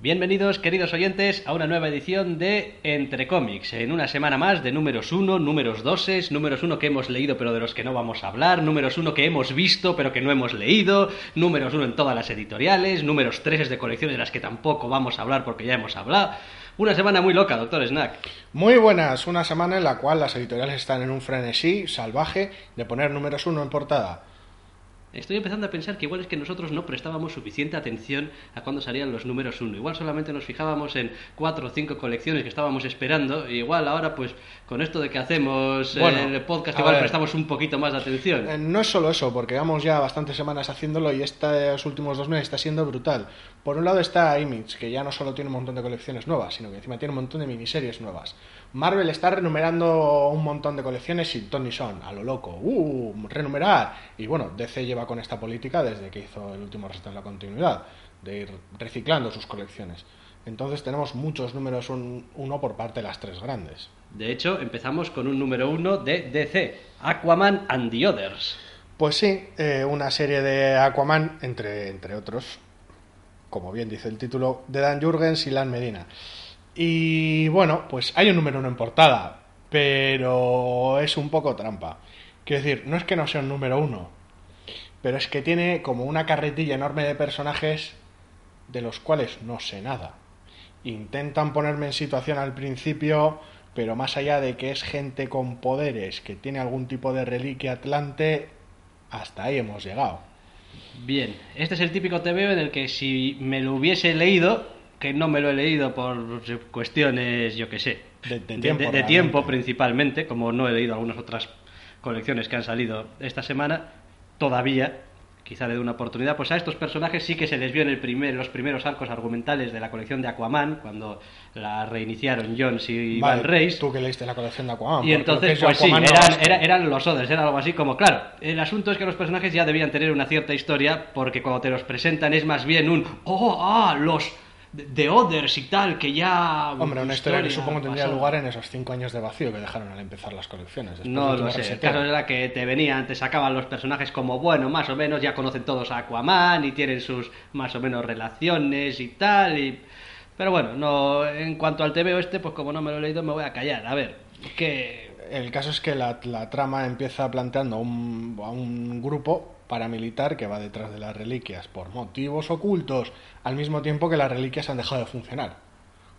Bienvenidos, queridos oyentes, a una nueva edición de Entre Cómics. En una semana más de números 1, números 2, números 1 que hemos leído pero de los que no vamos a hablar, números 1 que hemos visto pero que no hemos leído, números 1 en todas las editoriales, números 3 de colecciones de las que tampoco vamos a hablar porque ya hemos hablado. Una semana muy loca, doctor Snack. Muy buenas, una semana en la cual las editoriales están en un frenesí salvaje de poner números 1 en portada. Estoy empezando a pensar que igual es que nosotros no prestábamos suficiente atención a cuando salían los números 1. Igual solamente nos fijábamos en cuatro o cinco colecciones que estábamos esperando. Y igual ahora, pues, con esto de que hacemos eh, Bueno, el podcast, igual ver. prestamos un poquito más de atención. Eh, No es solo eso, porque llevamos ya bastantes semanas haciéndolo y estos últimos dos meses está siendo brutal. Por un lado está Image, que ya no solo tiene un montón de colecciones nuevas, sino que encima tiene un montón de miniseries nuevas. Marvel está renumerando un montón de colecciones y Tony Son, a lo loco. ¡Uh! Renumerar. Y bueno, DC lleva con esta política desde que hizo el último resto en la continuidad, de ir reciclando sus colecciones. Entonces tenemos muchos números un- uno por parte de las tres grandes. De hecho, empezamos con un número 1 de DC, Aquaman and the Others. Pues sí, eh, una serie de Aquaman, entre, entre otros, como bien dice el título, de Dan Jurgens y Lan Medina. Y bueno, pues hay un número uno en portada, pero es un poco trampa. Quiero decir, no es que no sea un número uno, pero es que tiene como una carretilla enorme de personajes de los cuales no sé nada. Intentan ponerme en situación al principio, pero más allá de que es gente con poderes, que tiene algún tipo de reliquia atlante, hasta ahí hemos llegado. Bien, este es el típico TVO en el que si me lo hubiese leído, que no me lo he leído por cuestiones, yo que sé, De- de tiempo, de tiempo principalmente, como no he leído algunas otras colecciones que han salido esta semana, todavía, quizá le dé una oportunidad, pues a estos personajes sí que se les vio en el primer, los primeros arcos argumentales de la colección de Aquaman, cuando la reiniciaron Jones y Vale, Van Reis. Tú que leíste la colección de Aquaman. Y entonces, es pues sí, no eran, era- eran los Others, era algo así como, claro, el asunto es que los personajes ya debían tener una cierta historia, porque cuando te los presentan es más bien un, oh, ah, los de Others y tal, que ya... Hombre, una historia que historia supongo tendría lugar en esos cinco años de vacío que dejaron al empezar las colecciones. después No lo sé, el caso era que te venían, te sacaban los personajes como, bueno, más o menos, ya conocen todos a Aquaman y tienen sus más o menos relaciones y tal, y... Pero bueno, no, en cuanto al TVO este, pues como no me lo he leído, me voy a callar. A ver, que... El caso es que la, la trama empieza planteando un, a un grupo paramilitar que va detrás de las reliquias por motivos ocultos, al mismo tiempo que las reliquias han dejado de funcionar.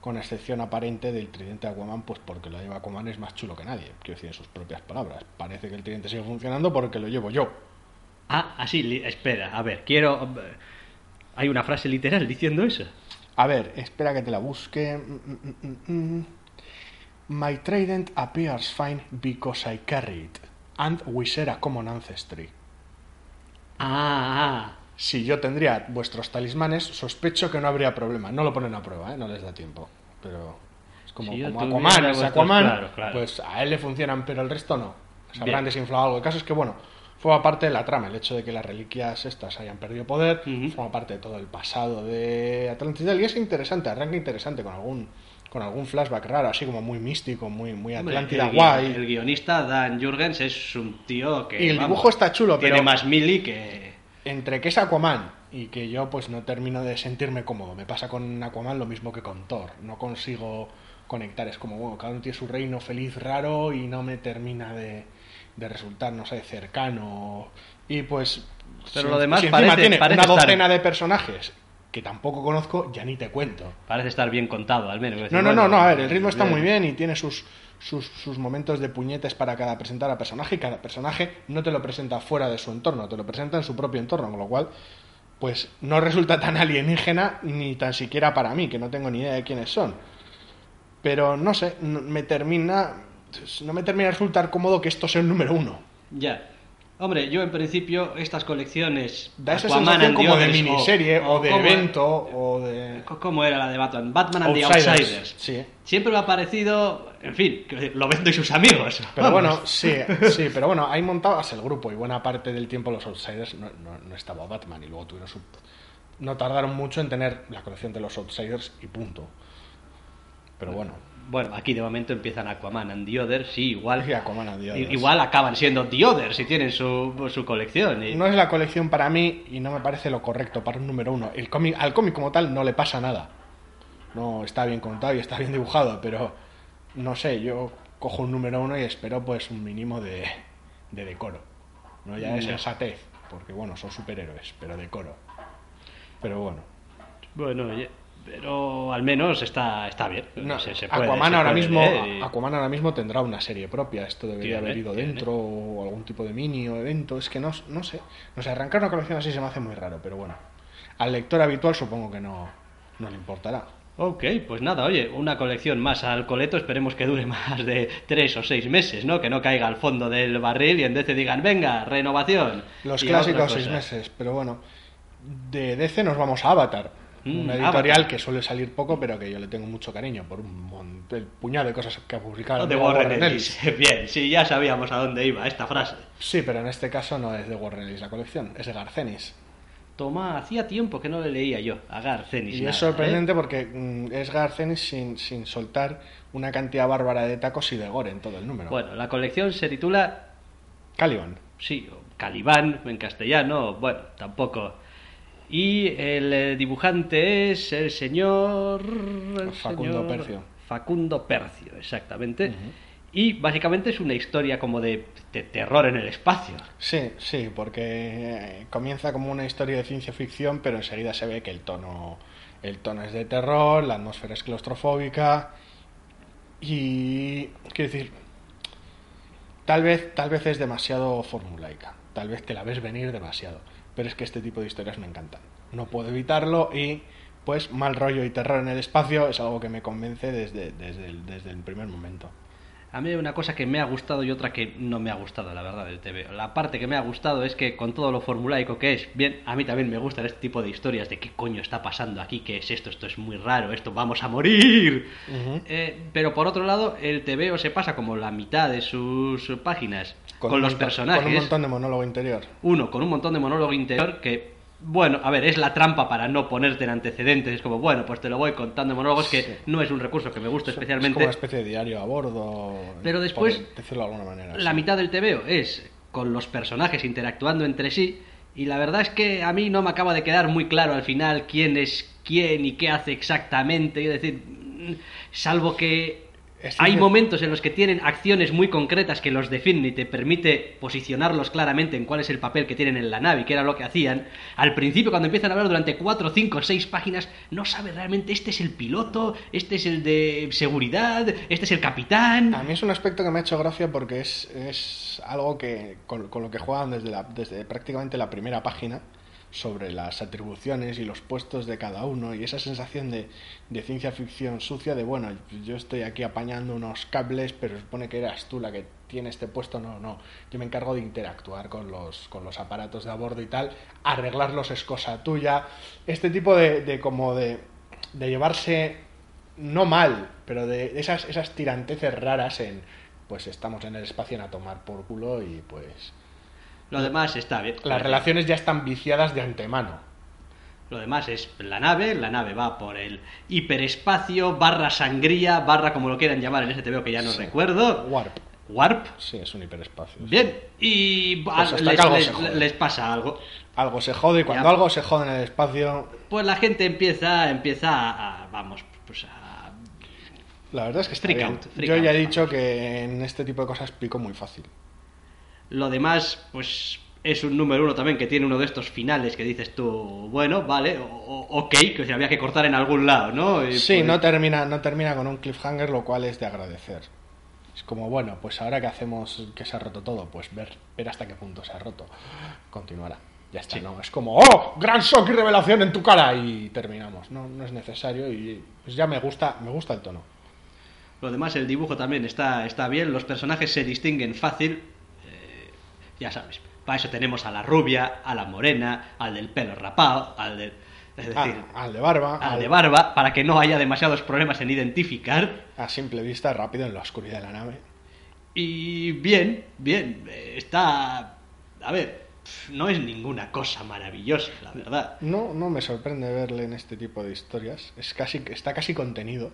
Con excepción aparente del tridente de Aquaman, pues porque lo lleva Aquaman es más chulo que nadie. Quiero decir, en sus propias palabras. Parece que el tridente sigue funcionando porque lo llevo yo. Ah, así, espera, a ver, quiero... Hay una frase literal diciendo eso. A ver, espera que te la busque. Mm, mm, mm. My trident appears fine because I carry it, and we share a common ancestry. Ah, ah. Si yo tendría vuestros talismanes, sospecho que no habría problema. No lo ponen a prueba, ¿eh? no les da tiempo. Pero es como, Si como Aquaman, es Aquaman, claro, claro. pues a él le funcionan, pero el resto no. Se habrán Bien. desinflado algo. El caso es que, bueno, forma parte de la trama. El hecho de que las reliquias estas hayan perdido poder, Ujú. forma parte de todo el pasado de Atlantida. Y es interesante, arranca interesante con algún con algún flashback raro, así como muy místico, muy, muy Atlántida el, guay. el guionista Dan Jurgens es un tío que... Y el vamos, dibujo está chulo, Tiene pero- más mili que... entre que es Aquaman y que yo pues no termino de sentirme cómodo. Me pasa con Aquaman lo mismo que con Thor. No consigo conectar. Es como, bueno, cada uno tiene su reino feliz, raro y no me termina de, de resultar, no sé, cercano. Y pues... Pero si- lo demás si parece- tiene parece una estar- docena de personajes que tampoco conozco, ya ni te cuento. Parece estar bien contado, al menos. No, decir, no, no, bueno, no, a ver, el ritmo está bien. muy bien y tiene sus, sus, sus momentos de puñetes para cada presentar a personaje y cada personaje no te lo presenta fuera de su entorno, te lo presenta en su propio entorno, con lo cual, pues no resulta tan alienígena ni tan siquiera para mí, que no tengo ni idea de quiénes son. Pero no sé, me termina, no me termina de resultar cómodo que esto sea el número uno. Ya. Hombre, yo en principio estas colecciones Da esa Aquaman sensación and como de miniserie o, de como- evento o de... ¿Cómo era la de Batman? Batman and Outsiders, the Outsiders. sí. Siempre me ha parecido, en fin, lo vendo y sus amigos. Pero Vamos. bueno, sí, sí, pero bueno, ahí montabas el grupo y buena parte del tiempo los Outsiders no, no, no estaba Batman y luego tuvieron su... No tardaron mucho en tener la colección de los Outsiders y punto. Pero bueno, Bueno, aquí de momento empiezan Aquaman and the Others, sí, igual. Sí, Aquaman and the Others. Igual acaban siendo The Others si tienen su, su colección. y- no es la colección para mí y no me parece lo correcto para un número uno. El cómic, al cómic como tal no le pasa nada. No está bien contado y está bien dibujado, pero no sé, yo cojo un número uno y espero pues un mínimo de, de decoro. No ya de Ya. sensatez, porque bueno, son superhéroes, pero decoro. Pero bueno. Bueno, oye, pero al menos está, está bien. No, Se- se puede- Aquaman se ahora puede. mismo y- Aquaman ahora mismo tendrá una serie propia. Esto debería Tiene, haber ido tiene. dentro o algún tipo de mini o evento. Es que no, no sé. No sé arrancar una colección así se me hace muy raro pero bueno. Al lector habitual supongo que no no le importará. Ok, pues nada, oye, una colección más al coleto, esperemos que dure más de tres o seis meses, ¿no? Que no caiga al fondo del barril y en DC digan, venga, renovación. los clásicos seis meses pero bueno de DC nos vamos a Avatar Mm, una editorial Avatar. que suele salir poco pero que yo le tengo mucho cariño por un mon- el puñado de cosas que ha publicado de Warren Warren Ellis. Bien, sí, ya sabíamos a dónde iba esta frase. sí pero en este caso no es de Warren Ellis la colección es de Garcenis Toma, hacía tiempo que no le leía yo a Garcenis. Y nada, es sorprendente ¿eh? porque mm, es Garcenis sin, sin soltar una cantidad bárbara de tacos y de gore en todo el número. Bueno, la colección se titula, Caliban. sí, o Calibán en castellano, bueno, tampoco. Y el eh, dibujante es el señor... el Facundo señor Percio. Facundo Percio, exactamente. Y básicamente es una historia como de, de terror en el espacio. Sí, sí, porque eh, comienza como una historia de ciencia ficción, pero enseguida se ve que el tono, el tono es de terror, la atmósfera es claustrofóbica y quiero decir, tal vez, tal vez es demasiado formulaica, tal vez te la ves venir demasiado, pero es que este tipo de historias me encantan. No puedo evitarlo y pues mal rollo y terror en el espacio es algo que me convence desde, desde, el, desde el primer momento. A mí hay una cosa que me ha gustado y otra que no me ha gustado, la verdad, del TV. La parte que me ha gustado es que con todo lo formulaico que es, bien, a mí también me gustan este tipo de historias de qué coño está pasando aquí, qué es esto, esto es muy raro, esto vamos a morir. Eh, pero por otro lado, el TVO se pasa como la mitad de sus páginas con, los montón- personajes. Con un montón de monólogo interior. Uno, con un montón de monólogo interior que, bueno, a ver, es la trampa para no ponerte en antecedentes. Es como, bueno, pues te lo voy contando en monólogos, que no es un recurso que me gusta Es especialmente. como una especie de diario a bordo. Pero después, por decirlo de alguna manera. La sí. mitad del TVO es con los personajes interactuando entre sí y la verdad es que a mí no me acaba de quedar muy claro al final quién es quién y qué hace exactamente. Es decir, mm, salvo que Es hay momentos en los que tienen acciones muy concretas que los definen y te permite posicionarlos claramente en cuál es el papel que tienen en la nave y qué era lo que hacían. Al principio, cuando empiezan a hablar durante 4, 5, 6 páginas, no sabe realmente este es el piloto, este es el de seguridad, este es el capitán. A mí es un aspecto que me ha hecho gracia porque es, es algo que con, con lo que juegan desde, la, desde prácticamente la primera página sobre las atribuciones y los puestos de cada uno y esa sensación de, de ciencia ficción sucia de bueno, yo estoy aquí apañando unos cables pero supone que eras tú la que tiene este puesto, no, no, yo me encargo de interactuar con los, con los aparatos de a bordo y tal, arreglarlos es cosa tuya, este tipo de, de como de, de llevarse no mal, pero de esas, esas tiranteces raras en, pues estamos en el espacio a tomar por culo y pues Lo demás está bien. las relaciones ya están viciadas de antemano. Lo demás es la nave, la nave va por el hiperespacio, barra sangría, barra como lo quieran llamar en ese TVO que ya no Sí. recuerdo. Warp. Warp. Sí, es un hiperespacio. Bien, y Pues les, les- pasa algo. Algo se jode y cuando Ya. algo se jode en el espacio, Pues la gente empieza, empieza a, a- vamos, pues a... la verdad es que está Freak bien. out, freak Yo ya he dicho que en este tipo de cosas pico muy fácil. Lo demás, pues es un número uno también que tiene uno de estos finales que dices tú, bueno, vale, o- ok, que se había que cortar en algún lado, ¿no? Y Sí, pues- no termina, no termina con un cliffhanger, lo cual es de agradecer. Es como, bueno, pues ahora que hacemos que se ha roto todo, pues ver, ver hasta qué punto se ha roto. Continuará. Ya está, Sí. ¿no? Es como, ¡oh! Gran shock y revelación en tu cara. Y terminamos. No, no es necesario y pues ya me gusta, me gusta el tono. Lo demás, el dibujo también está, está bien, los personajes se distinguen fácil. Ya sabes, Para eso tenemos a la rubia, a la morena, al del pelo rapado, al del... Es Ah, decir, al de barba, al al- de barba, para que no haya demasiados problemas en identificar. a simple vista, rápido en la oscuridad de la nave. Y bien, bien, está... A ver, no es ninguna cosa maravillosa, la verdad. No, no me sorprende verle en este tipo de historias. Es casi, está casi contenido.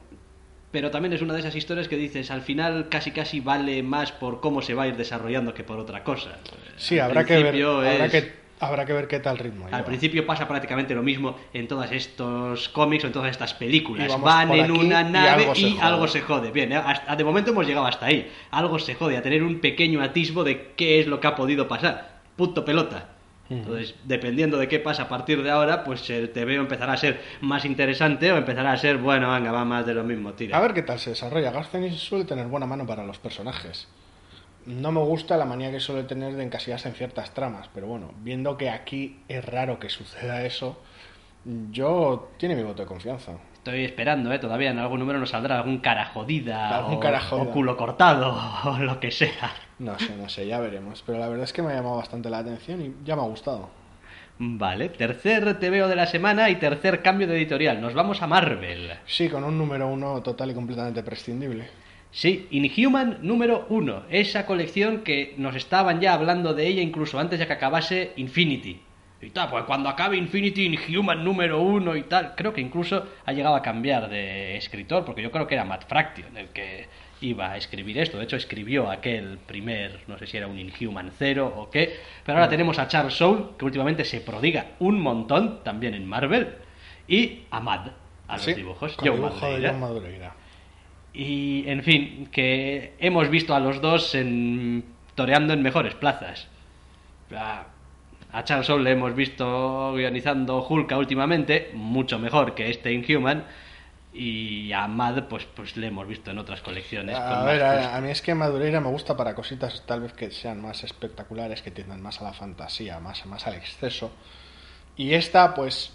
Pero también es una de esas historias que dices, al final casi casi vale más por cómo se va a ir desarrollando que por otra cosa. Sí, Al habrá que, ver, habrá, que, habrá que ver qué tal ritmo lleva. Al principio pasa prácticamente lo mismo en todos estos cómics o en todas estas películas. Van en una y nave algo se y algo se jode. Bien, ¿eh? hasta- de momento hemos llegado hasta ahí. Algo se jode, a tener un pequeño atisbo de qué es lo que ha podido pasar. Punto pelota. Entonces, dependiendo de qué pasa a partir de ahora, pues el TVO empezará a ser más interesante o empezará a ser, bueno, venga, va más de lo mismo, tira. A ver qué tal se desarrolla. Garcenis suele tener buena mano para los personajes. No me gusta la manía que suele tener de encasillarse en ciertas tramas, pero bueno, viendo que aquí es raro que suceda eso, yo tiene mi voto de confianza. Estoy esperando, ¿eh? Todavía en algún número nos saldrá algún cara jodida Algún o, cara jodida. o culo cortado o lo que sea. No sé, no sé, ya veremos. Pero la verdad es que me ha llamado bastante la atención y ya me ha gustado. Vale, tercer TVO de la semana y tercer cambio de editorial. Nos vamos a Marvel. Sí, con un número uno total y completamente prescindible. Sí, Inhuman número uno. Esa colección que nos estaban ya hablando de ella incluso antes de que acabase Infinity. Y tal, pues cuando acabe Infinity, Inhuman número uno y tal. Creo que incluso ha llegado a cambiar de escritor, porque yo creo que era Matt Fraction el que iba a escribir esto. De hecho, escribió aquel primer, no sé si era un Inhuman cero o qué. Pero ahora tenemos a Charles Soule, que últimamente se prodiga un montón, también en Marvel. Y a Mad, a los dibujos. Con dibujo de. John Madureira. Y, en fin, que hemos visto a los dos en, toreando en mejores plazas. A Charles Soule le hemos visto guionizando Hulka últimamente, mucho mejor que este Inhuman. Y a Mad, pues, pues le hemos visto en otras colecciones. A con ver, más a, fuste. a mí es que Madureira me gusta para cositas tal vez que sean más espectaculares, que tiendan más a la fantasía, más, más al exceso. Y esta, pues,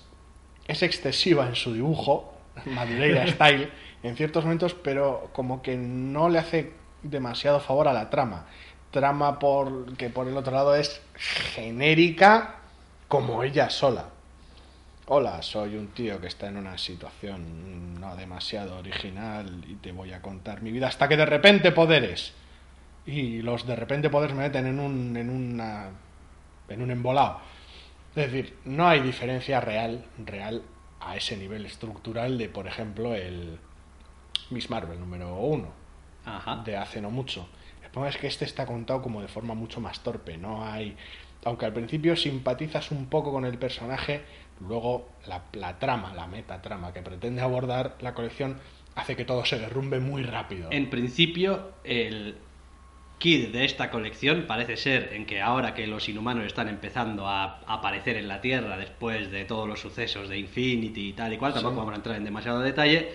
es excesiva en su dibujo, Madureira Style, en ciertos momentos, pero como que no le hace demasiado favor a la trama. Trama por, que por el otro lado es genérica como ella sola. Hola, soy un tío que está en una situación no demasiado original y te voy a contar mi vida hasta que de repente poderes. Y los de repente poderes me meten en un, en una, en un embolado. Es decir, no hay diferencia real, real a ese nivel estructural de, por ejemplo, el Miss Marvel número uno Ajá. de hace no mucho. El problema es que este está contado como de forma mucho más torpe. No hay. Aunque al principio simpatizas un poco con el personaje, luego la, la trama, la metatrama que pretende abordar la colección hace que todo se derrumbe muy rápido. En principio, el kid de esta colección parece ser en que ahora que los inhumanos están empezando a aparecer en la Tierra después de todos los sucesos de Infinity y tal y cual, tampoco Sí. vamos a entrar en demasiado detalle,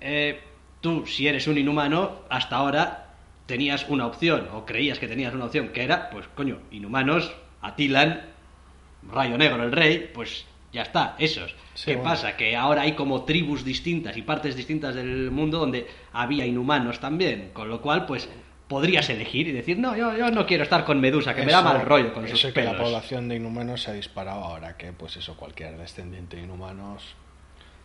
eh, tú si eres un inhumano, hasta ahora tenías una opción, o creías que tenías una opción, que era, pues coño, inhumanos, Atilan, Rayo Negro, el rey, pues ya está, esos. Sí, ¿Qué bueno. pasa? Que ahora hay como tribus distintas y partes distintas del mundo donde había inhumanos también, con lo cual, pues podrías elegir y decir, no, yo, yo no quiero estar con Medusa, que me da mal rollo con eso sus que la población de inhumanos se ha disparado ahora que, pues eso, cualquier descendiente de inhumanos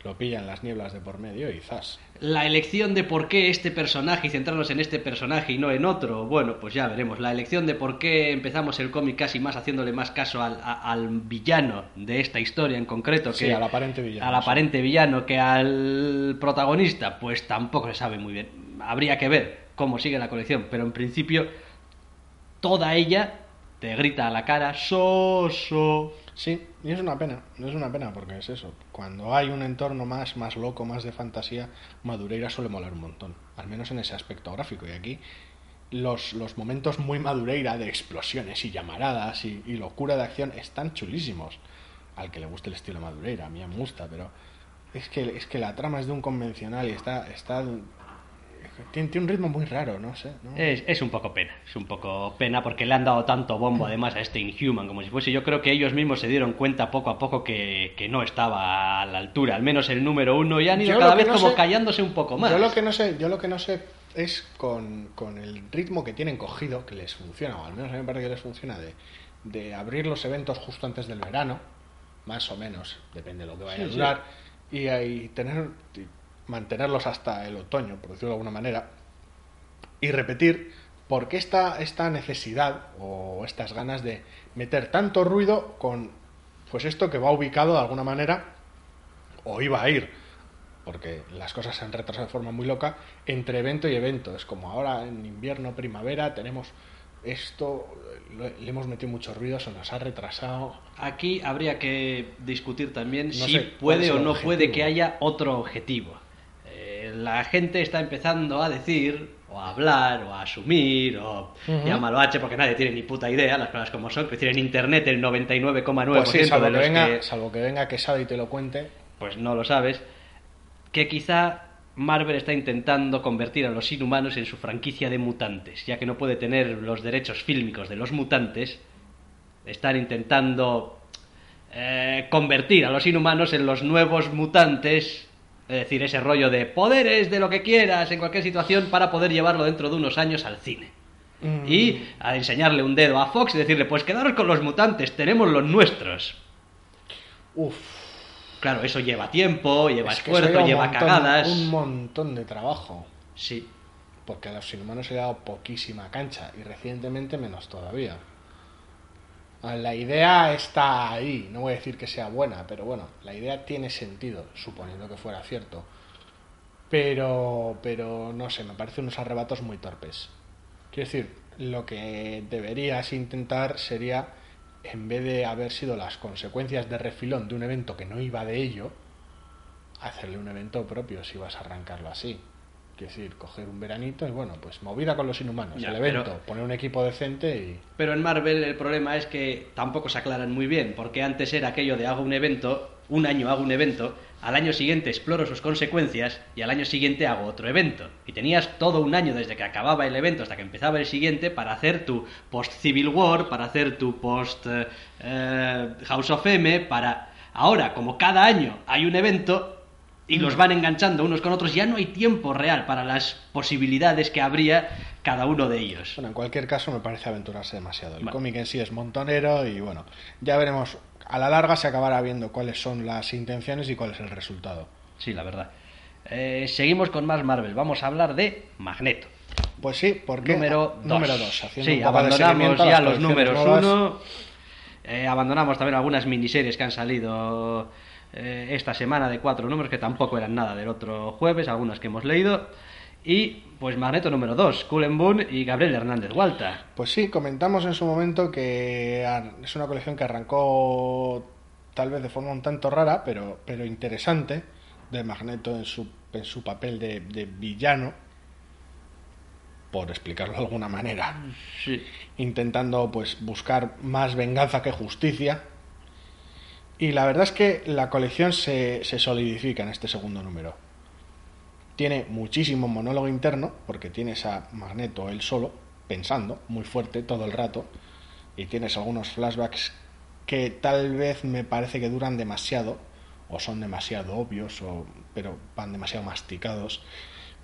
lo pillan las nieblas de por medio y zas. La elección de por qué este personaje y centrarnos en este personaje y no en otro, bueno, pues ya veremos. La elección de por qué empezamos el cómic casi más haciéndole más caso al, a- al villano de esta historia en concreto que Sí, al aparente villano, al aparente villano que al protagonista, pues tampoco se sabe muy bien. Habría que ver cómo sigue la colección, pero en principio toda ella te grita a la cara soso. Sí, y es una pena, es una pena porque es eso. Cuando hay un entorno más, más loco, más de fantasía, Madureira suele molar un montón, al menos en ese aspecto gráfico. Y aquí los, los momentos muy Madureira de explosiones y llamaradas y, y locura de acción están chulísimos. Al que le guste el estilo Madureira, a mí me gusta, pero es que, es que la trama es de un convencional y está... está tiene, tiene un ritmo muy raro, no sé. ¿no? Es, es un poco pena, es un poco pena porque le han dado tanto bombo además a este Inhuman como si fuese. Yo creo que ellos mismos se dieron cuenta poco a poco que, que no estaba a la altura, al menos el número uno, y han ido Yo cada vez no como sé- callándose un poco más. Yo lo que no sé, yo lo que no sé es con, con el ritmo que tienen cogido, que les funciona, o al menos a mí me parece que les funciona, de, de abrir los eventos justo antes del verano, más o menos, depende de lo que vaya Sí, a sí. durar, y, ahí tener, mantenerlos hasta el otoño, por decirlo de alguna manera, y repetir por qué esta, esta necesidad o estas ganas de meter tanto ruido con pues esto que va ubicado de alguna manera o iba a ir porque las cosas se han retrasado de forma muy loca entre evento y evento es como ahora en invierno primavera tenemos esto le hemos metido mucho ruido se nos ha retrasado Aquí habría que discutir también No si sé, ¿cuál puede o no objetivo? puede que haya otro objetivo. Eh, la gente está empezando a decir, o a hablar, o a asumir, o Ujú. llámalo H porque nadie tiene ni puta idea, las cosas como son. Es decir, en internet el 99,9% pues sí, salvo, de que los venga, que salvo que venga Quesada y te lo cuente pues no lo sabes, que quizá Marvel está intentando convertir a los inhumanos en su franquicia de mutantes, ya que no puede tener los derechos fílmicos de los mutantes, están intentando eh, convertir a los inhumanos en los nuevos mutantes, es decir, ese rollo de poderes, de lo que quieras, en cualquier situación, para poder llevarlo dentro de unos años al cine. Mm. Y a enseñarle un dedo a Fox y decirle, pues quedaros con los mutantes, tenemos los nuestros. Uf, Claro, eso lleva tiempo, lleva es esfuerzo, lleva montón- cagadas. un montón de trabajo Sí, porque a los inhumanos se le ha dado poquísima cancha y recientemente menos todavía. Ah, La idea está ahí, no voy a decir que sea buena, pero bueno, la idea tiene sentido, suponiendo que fuera cierto. Pero, pero no sé, me parecen unos arrebatos muy torpes. Quiero decir, lo que deberías intentar sería, en vez de haber sido las consecuencias de refilón de un evento que no iba de ello, hacerle un evento propio si vas a arrancarlo así. Quiero decir, coger un veranito y bueno, pues movida con los inhumanos, Ya, el evento, pero- poner un equipo decente y... pero en Marvel el problema es que tampoco se aclaran muy bien, porque antes era aquello de hago un evento, un año hago un evento, al año siguiente exploro sus consecuencias y al año siguiente hago otro evento. Y tenías todo un año desde que acababa el evento hasta que empezaba el siguiente para hacer tu post Civil War, para hacer tu post eh, eh, House of M, para... Ahora, como cada año hay un evento, y los van enganchando unos con otros, ya no hay tiempo real para las posibilidades que habría cada uno de ellos. Bueno, en cualquier caso me parece aventurarse demasiado. El cómic en sí es montonero y bueno, ya veremos. A la larga se acabará viendo cuáles son las intenciones y cuál es el resultado. Sí, la verdad. Eh, seguimos con más Marvel. Vamos a hablar de Magneto. Pues sí, porque Número 2. número dos, haciendo Sí, un poco de abandonamos ya los números nuevas. 1. abandonamos también algunas miniseries que han salido eh, esta semana de cuatro números que tampoco eran nada del otro jueves, algunas que hemos leído. Y pues Magneto número 2, Cullen Boone y Gabriel Hernández Walta. Pues sí, comentamos en su momento que es una colección que arrancó tal vez de forma un tanto rara, pero, pero interesante, de Magneto en su, en su papel de, de villano, por explicarlo de alguna manera. Sí. intentando pues buscar más venganza que justicia. Y la verdad es que la colección se, se solidifica en este segundo número. Tiene muchísimo monólogo interno, porque tienes a Magneto él solo, pensando muy fuerte todo el rato, y tienes algunos flashbacks que tal vez me parece que duran demasiado, o son demasiado obvios, o, pero van demasiado masticados.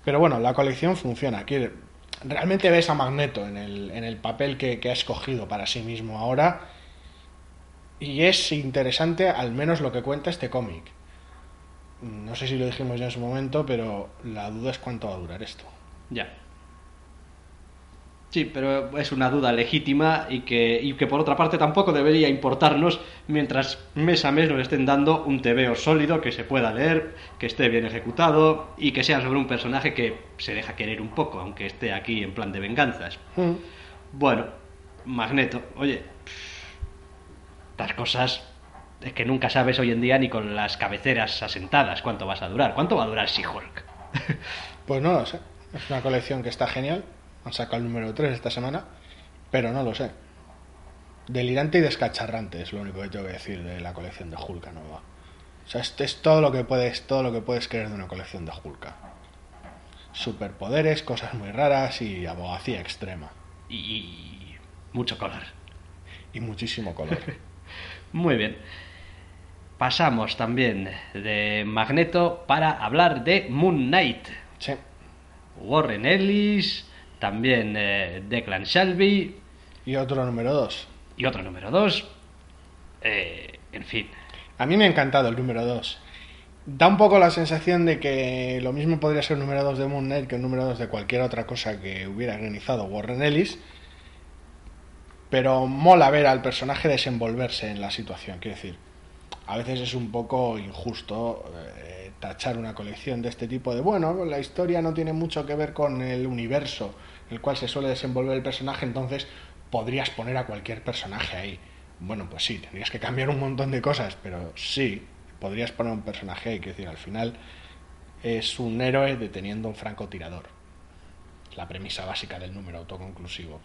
Pero bueno, la colección funciona. Aquí realmente ves a Magneto en el, en el papel que, que ha escogido para sí mismo ahora. Y es interesante al menos lo que cuenta este cómic. No sé si lo dijimos ya en su momento, pero la duda es cuánto va a durar esto. Ya. Sí, pero es una duda legítima y que, y que por otra parte tampoco debería importarnos mientras mes a mes nos estén dando un TVO sólido que se pueda leer, que esté bien ejecutado y que sea sobre un personaje que se deja querer un poco, aunque esté aquí en plan de venganzas. Mm. Bueno, Magneto, oye, estas cosas es que nunca sabes hoy en día ni con las cabeceras asentadas cuánto vas a durar. ¿Cuánto va a durar She-Hulk? Pues no lo sé. Es una colección que está genial. Han sacado el número 3 esta semana, pero no lo sé. Delirante y descacharrante es lo único que tengo que decir de la colección de Hulka nueva. O sea, este es todo lo que puedes, todo lo que puedes querer de una colección de Hulka. Superpoderes, cosas muy raras y abogacía extrema. y mucho color. Y muchísimo color. Muy bien. Pasamos también de Magneto para hablar de Moon Knight. Sí. Warren Ellis, también eh, Declan Shelby. Y otro número 2. Y otro número 2. Eh, en fin. A mí me ha encantado el número 2. Da un poco la sensación de que lo mismo podría ser el número 2 de Moon Knight que el número 2 de cualquier otra cosa que hubiera organizado Warren Ellis. Pero mola ver al personaje desenvolverse en la situación. Quiero decir, a veces es un poco injusto eh, tachar una colección de este tipo de, bueno, la historia no tiene mucho que ver con el universo en el cual se suele desenvolver el personaje, entonces podrías poner a cualquier personaje ahí. Bueno, pues sí, tendrías que cambiar un montón de cosas, pero sí, podrías poner un personaje ahí, quiero decir, al final es un héroe deteniendo un francotirador. La premisa básica del número autoconclusivo.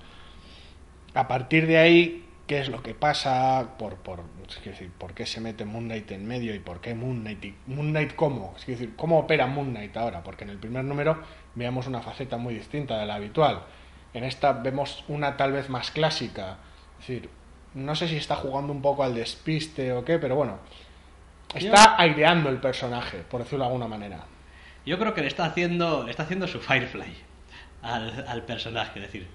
A partir de ahí, ¿qué es lo que pasa? Por, por, es decir, ¿por qué se mete Moon Knight en medio y por qué Moon Knight? Y Moon Knight cómo? Es decir, ¿cómo opera Moon Knight ahora? Porque en el primer número veamos una faceta muy distinta de la habitual. En esta vemos una tal vez más clásica. Es decir, no sé si está jugando un poco al despiste o qué, pero bueno, está aireando el personaje, por decirlo de alguna manera. Yo creo que le está haciendo, le está haciendo su Firefly al, al personaje, es decir,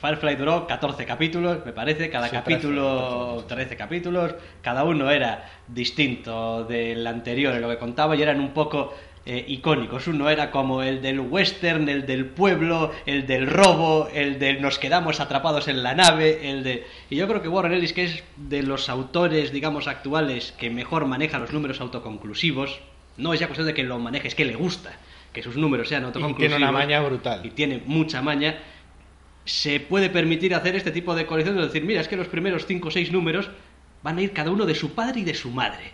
Firefly duró 14 capítulos, me parece, cada Sí, capítulo 13, 13, capítulos, cada uno era distinto del anterior en lo que contaba y eran un poco eh, icónicos. Uno era como el del western, el del pueblo, el del robo, el del nos quedamos atrapados en la nave, el de... Y yo creo que Warren Ellis, que es de los autores, digamos, actuales que mejor maneja los números autoconclusivos, no es ya cuestión de que lo maneje, es que le gusta que sus números sean Y autoconclusivos. tiene una maña brutal. Y tiene mucha maña se puede permitir hacer este tipo de colección de decir, mira, es que los primeros 5 o 6 números van a ir cada uno de su padre y de su madre.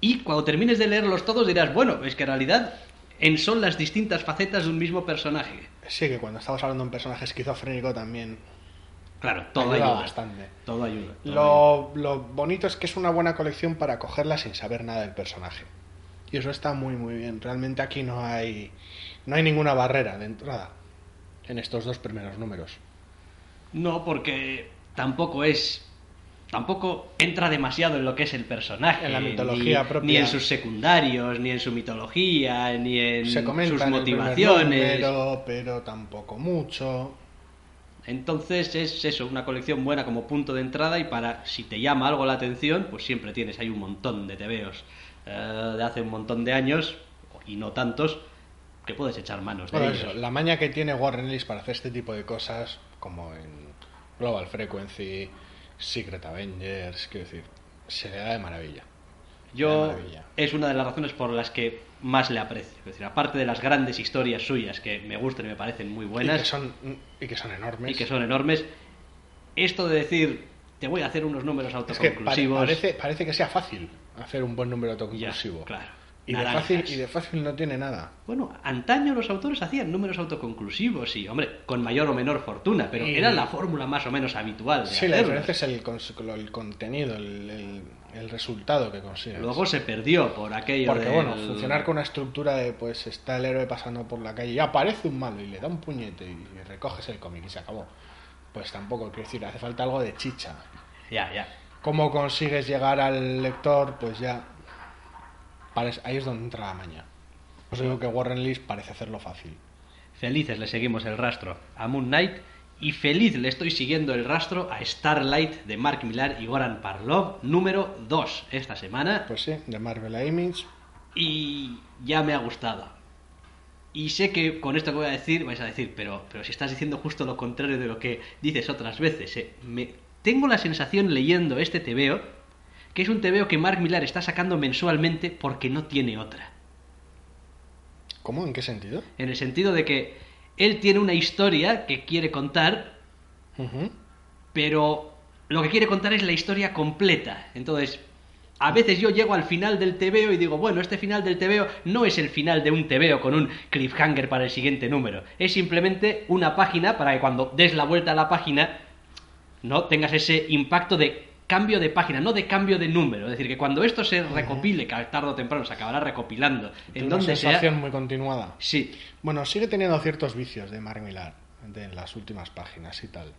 Y cuando termines de leerlos todos dirás, bueno, es que en realidad en son las distintas facetas de un mismo personaje. Sí, que cuando estamos hablando de un personaje esquizofrénico también Claro, todo ayuda ayuda. bastante. Todo ayuda. todo ayuda. Lo, lo bonito es que es una buena colección para cogerla sin saber nada del personaje. Y eso está muy muy bien. Realmente aquí no hay no hay ninguna barrera de entrada en estos dos primeros números. No, porque tampoco es. Tampoco entra demasiado en lo que es el personaje. En la mitología ni, propia. Ni en sus secundarios, ni en su mitología, ni en Se sus motivaciones. número, pero tampoco mucho. Entonces es eso, una colección buena como punto de entrada y para, si te llama algo la atención, pues siempre tienes ahí un montón de tebeos eh, de hace un montón de años, y no tantos, que puedes echar manos de Bueno, ellos. eso, la maña que tiene Warren Ellis para hacer este tipo de cosas, como en Global Frequency, Secret Avengers, quiero decir, se le da de maravilla. Yo maravilla. es una de las razones por las que más le aprecio. Es decir, aparte de las grandes historias suyas que me gustan y me parecen muy Y que buenas son, y que son enormes. y que son enormes, esto de decir, te voy a hacer unos números Es que pare- autoconclusivos... parece, parece que sea fácil hacer un buen número ya, autoconclusivo. claro. Y, de fácil, y de fácil no tiene nada. Bueno, antaño los autores hacían números autoconclusivos y, hombre, con mayor o menor fortuna, pero Y- era la fórmula más o menos habitual. De Sí, la hacerlos. diferencia es el, cons- el contenido, el, el- el resultado que consigues. Luego se perdió por aquello Porque del- bueno, funcionar con una estructura de pues está el héroe pasando por la calle y aparece un malo y le da un puñete y, y recoges el cómic y se acabó. Pues tampoco, quiero decir, hace falta algo de chicha. Ya, ya. ¿Cómo consigues llegar al lector? Pues ya. Ahí es donde entra la maña. Os digo que Warren Ellis parece hacerlo fácil. Felices le seguimos el rastro a Moon Knight y feliz le estoy siguiendo el rastro a Starlight de Mark Millar y Goran Parlov, número 2 esta semana. Pues sí, de Marvel Image. y ya me ha gustado. Y sé que con esto que voy a decir vais a decir, pero, pero si estás diciendo justo lo contrario de lo que dices otras veces. ¿eh? Me, tengo la sensación leyendo este TVO que es un TVO que Mark Millar está sacando mensualmente porque no tiene otra. ¿Cómo? ¿En qué sentido? En el sentido de que él tiene una historia que quiere contar, pero lo que quiere contar es la historia completa. Entonces, a veces yo llego al final del TVO y digo, bueno, este final del TVO no es el final de un TVO con un cliffhanger para el siguiente número. Es simplemente una página para que cuando des la vuelta a la página, no tengas ese impacto de cambio de página, no de cambio de número. Es decir, que cuando esto se recopile, que tarde o temprano se acabará recopilando, en una donde sensación sea... muy continuada. Sí, Bueno, sigue teniendo ciertos vicios de Mark Millar de las últimas páginas y tal.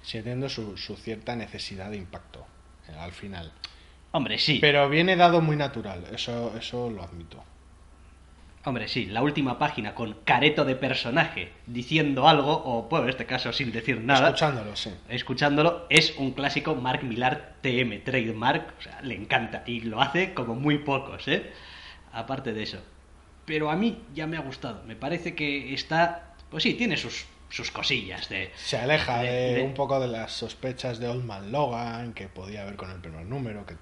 Sigue teniendo su, su cierta necesidad de impacto eh, al final. hombre, sí. Pero viene dado muy natural, eso, eso lo admito. Hombre, sí, la última página con careto de personaje diciendo algo, o bueno, en este caso sin decir nada. Escuchándolo, sí. Escuchándolo, es un clásico Mark Millar TM, trademark, o sea, le encanta. Y lo hace como muy pocos, ¿eh? Aparte de eso. Pero a mí ya me ha gustado. Me parece que está. Pues sí, tiene sus, sus cosillas de. Se aleja de- de, de- un poco de las sospechas de Old Man Logan, que podía haber con el primer número, que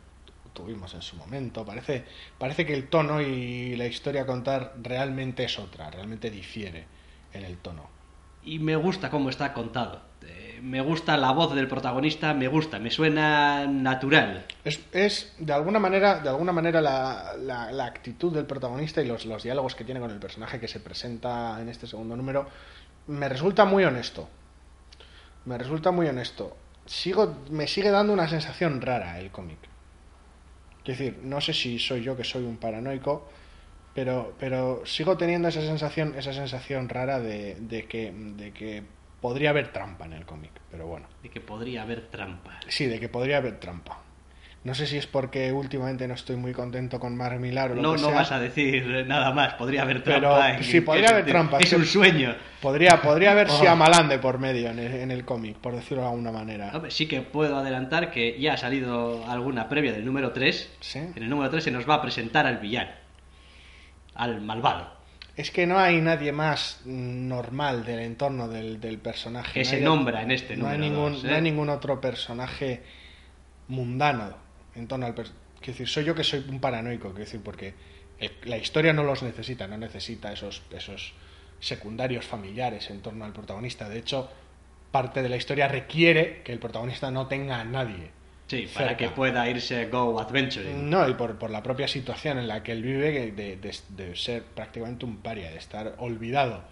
tuvimos en su momento. Parece, parece que el tono y la historia a contar realmente es otra, realmente difiere en el tono. Y me gusta cómo está contado. Eh, me gusta la voz del protagonista, me gusta, me suena natural. Es, es, de alguna manera, de alguna manera la, la- la actitud del protagonista y los, los diálogos que tiene con el personaje que se presenta en este segundo número me resulta muy honesto. Me resulta muy honesto. Sigo, me sigue dando una sensación rara el cómic. Quiero decir, no sé si soy yo que soy un paranoico, pero, pero sigo teniendo esa sensación, esa sensación rara de, de que, de que podría haber trampa en el cómic. Pero bueno. De que podría haber trampa. Sí, de que podría haber trampa. No sé si es porque últimamente no estoy muy contento con Mark Millar o lo No, que no sea. vas a decir nada más, podría haber Pero, trampa. en- sí, podría haber trampa, Es un sueño. Podría, podría haber Oh. De por medio en el, en el cómic, por decirlo de alguna manera. Hombre, sí que puedo adelantar que ya ha salido alguna previa del número 3. Sí. En el número 3 se nos va a presentar al villano. Al malvado. Es que no hay nadie más normal del entorno del, del personaje. Que No se hay- nombra en este no hay, número ningún, dos, no ¿eh? hay ningún otro personaje mundano en torno al. Quiero decir, soy yo que soy un paranoico, quiero decir, porque el- la historia no los necesita, no necesita esos, esos secundarios familiares en torno al protagonista. De hecho, parte de la historia requiere que el protagonista no tenga a nadie. Sí, para que pueda irse Go Adventuring. No, y por, por la propia situación en la que él vive, de- de ser prácticamente un paria, de estar olvidado.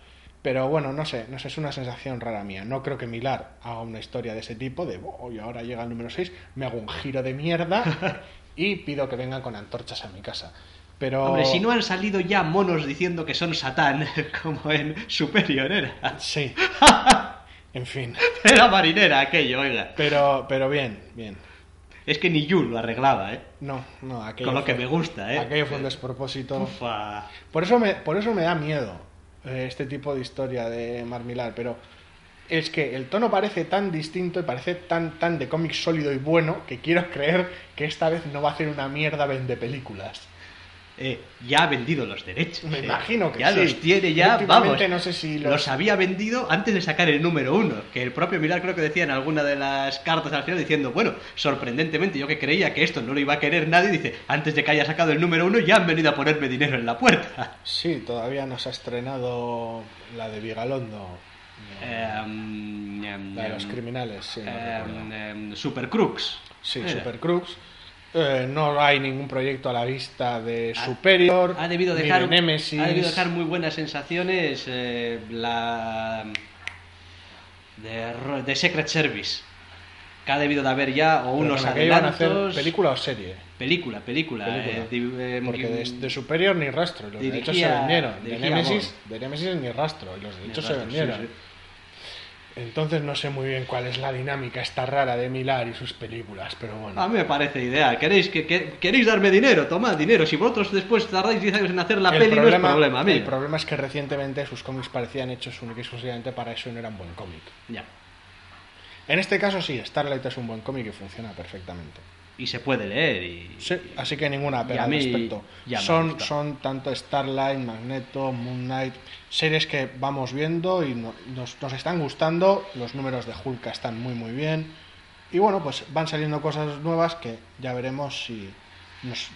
Pero bueno, no sé, no sé, es una sensación rara mía. No creo que Milar haga una historia de ese tipo, de, oh, y ahora llega el número 6, me hago un giro de mierda y pido que vengan con antorchas a mi casa. Pero... Hombre, si no han salido ya monos diciendo que son Satán, como en Superior era. Sí. en fin. Era marinera aquello, oiga. Pero, pero bien, bien. Es que ni Yul lo arreglaba, ¿eh? No, no, aquello Con lo que fue- me gusta, ¿eh? Aquello fue un despropósito. Ufa. Por eso me, por eso me da miedo este tipo de historia de Mar Millar, pero es que el tono parece tan distinto y parece tan, tan de cómic sólido y bueno que quiero creer que esta vez no va a hacer una mierda vende películas. Eh, ya ha vendido los derechos. Me eh. imagino que ya sí. los tiene ya, vamos. no sé si los- los... había vendido antes de sacar el número uno. Que el propio Mirar creo que decía en alguna de las cartas al final diciendo, bueno, sorprendentemente yo que creía que esto no lo iba a querer nadie, dice, antes de que haya sacado el número uno ya han venido a ponerme dinero en la puerta. Sí, todavía no se ha estrenado la de Vigalondo, Em, em, la de los criminales, sí, no em, em, Super Crux. Sí, Era. Eh, no hay ningún proyecto a la vista de Superior. Ha debido ni dejar, de Nemesis. ha debido dejar muy buenas sensaciones eh, la de, Secret Service. Que ha debido de haber ya o unos a hacer adelantos. película o serie. Película, película. Película. eh, eh, Porque de, mm, de Superior ni rastro. y Los derechos se vendieron. De Nemesis, de Nemesis ni rastro. Y los derechos se rastro, vendieron. sí. Entonces no sé muy bien cuál es la dinámica esta rara de Milar y sus películas. Pero bueno. A mí me parece ideal. ¿Queréis, que, que- ¿Queréis darme dinero? Tomad dinero. Si vosotros después tardáis 10 años en hacer la peli, no es problema mío. el problema es que recientemente sus cómics parecían hechos únicamente exclusivamente para eso y no eran buen cómic. Ya. En este caso sí, Starlight es un buen cómic y funciona perfectamente. Y se puede leer. Y, Sí, así que ninguna Y pega a al respecto. Son, son tanto Starlight, Magneto, Moon Knight, series que vamos viendo y no- nos, nos están gustando. Los números de Hulk están muy, muy bien. Y bueno, pues van saliendo cosas nuevas que ya veremos si nos,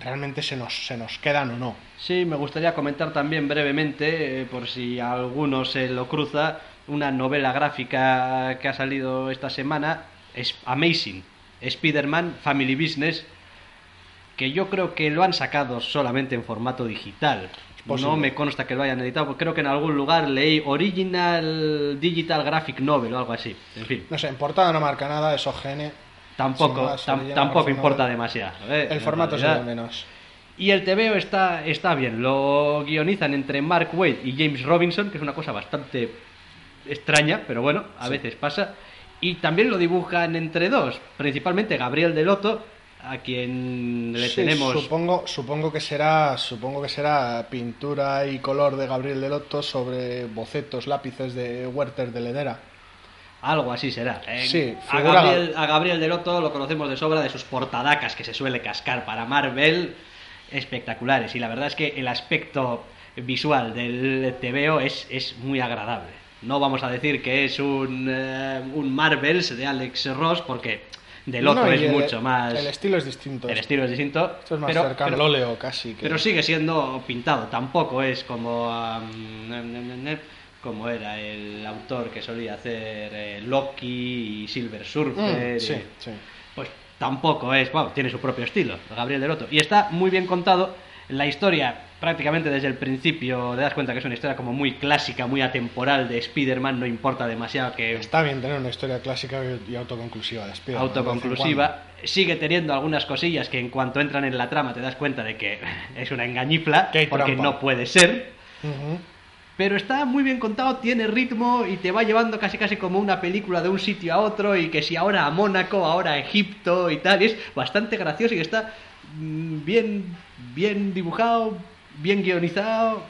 realmente se nos, se nos quedan o no. Sí, me gustaría comentar también brevemente, eh, por si a alguno se lo cruza, una novela gráfica que ha salido esta semana, es Amazing, Spider-Man Family Business, que yo creo que lo han sacado solamente en formato digital. No me consta que lo hayan editado, porque creo que en algún lugar leí Original Digital Graphic Novel o algo así. En fin, No sé, en portada no marca nada, es OGN. tampoco, más, tam- tampoco importa Novel. demasiado. ¿eh? El En formato de menos. Y el TVO está, está bien, lo guionizan entre Mark Waid y James Robinson, que es una cosa bastante extraña, pero bueno, a Sí. veces pasa. Y también lo dibujan entre dos, principalmente Gabriel Delotto, a quien le Sí, tenemos Supongo, supongo que será, supongo que será pintura y color de Gabriel Delotto sobre bocetos, lápices de Werther de Ledera. Algo así será. Eh, Sí, a, Gabriel, a Gabriel Delotto lo conocemos de sobra de sus portadacas que se suele cascar para Marvel, espectaculares. Y la verdad es que el aspecto visual del TVO es, es muy agradable. No vamos a decir que es un, eh, un Marvels de Alex Ross, porque Delotto No, y es el- mucho más... El estilo es distinto. el estilo es distinto. Esto es más pero, cercano al óleo casi. Que... pero sigue siendo pintado, tampoco es como um, como era el autor que solía hacer eh, Loki y Silver Surfer. Mm, y- sí, sí. Pues tampoco es, bueno, tiene su propio estilo, Gabriel Delotto. Y está muy bien contado la historia, prácticamente desde el principio, te das cuenta que es una historia como muy clásica, muy atemporal de Spider-Man, no importa demasiado que Está bien tener una historia clásica y autoconclusiva de Spider-Man, autoconclusiva. Sigue teniendo algunas cosillas que en cuanto entran en la trama te das cuenta de que es una engañifla, porque trampa. no puede ser. Pero está muy bien contado, tiene ritmo y te va llevando casi casi como una película de un sitio a otro y que si ahora a Mónaco, ahora a Egipto y tal. Y es bastante gracioso y está mm, bien, bien dibujado, bien guionizado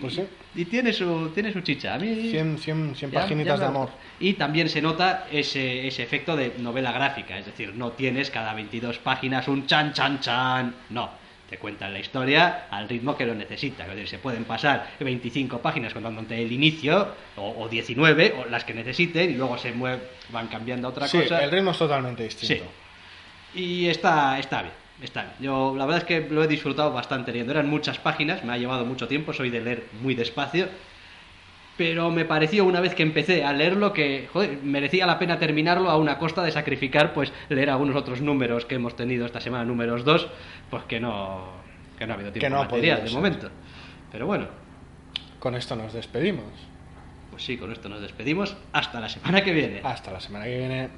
Pues sí. y tiene su, tiene su chicha. A mí 100, 100, 100 ya- paginitas ya de amor. Y también se nota ese, ese efecto de novela gráfica, es decir, no tienes cada 22 páginas un chan chan chan, no, te cuentan la historia al ritmo que lo necesita, es decir, se pueden pasar 25 páginas contándote el inicio, o, o 19, o las que necesiten, y luego se mueven, van cambiando a otra Sí, cosa. el ritmo es totalmente distinto. Y está, está bien, está bien. Yo la verdad es que lo he disfrutado bastante leyendo. Eran muchas páginas, me ha llevado mucho tiempo, soy de leer muy despacio. Pero me pareció una vez que empecé a leerlo que joder, merecía la pena terminarlo a una costa de sacrificar pues leer algunos otros números que hemos tenido esta semana, números 2, pues que no, que no ha habido tiempo Que no material de ser. momento. Pero bueno, Con esto nos despedimos. pues sí, con esto nos despedimos. Hasta la semana que viene. Hasta la semana que viene.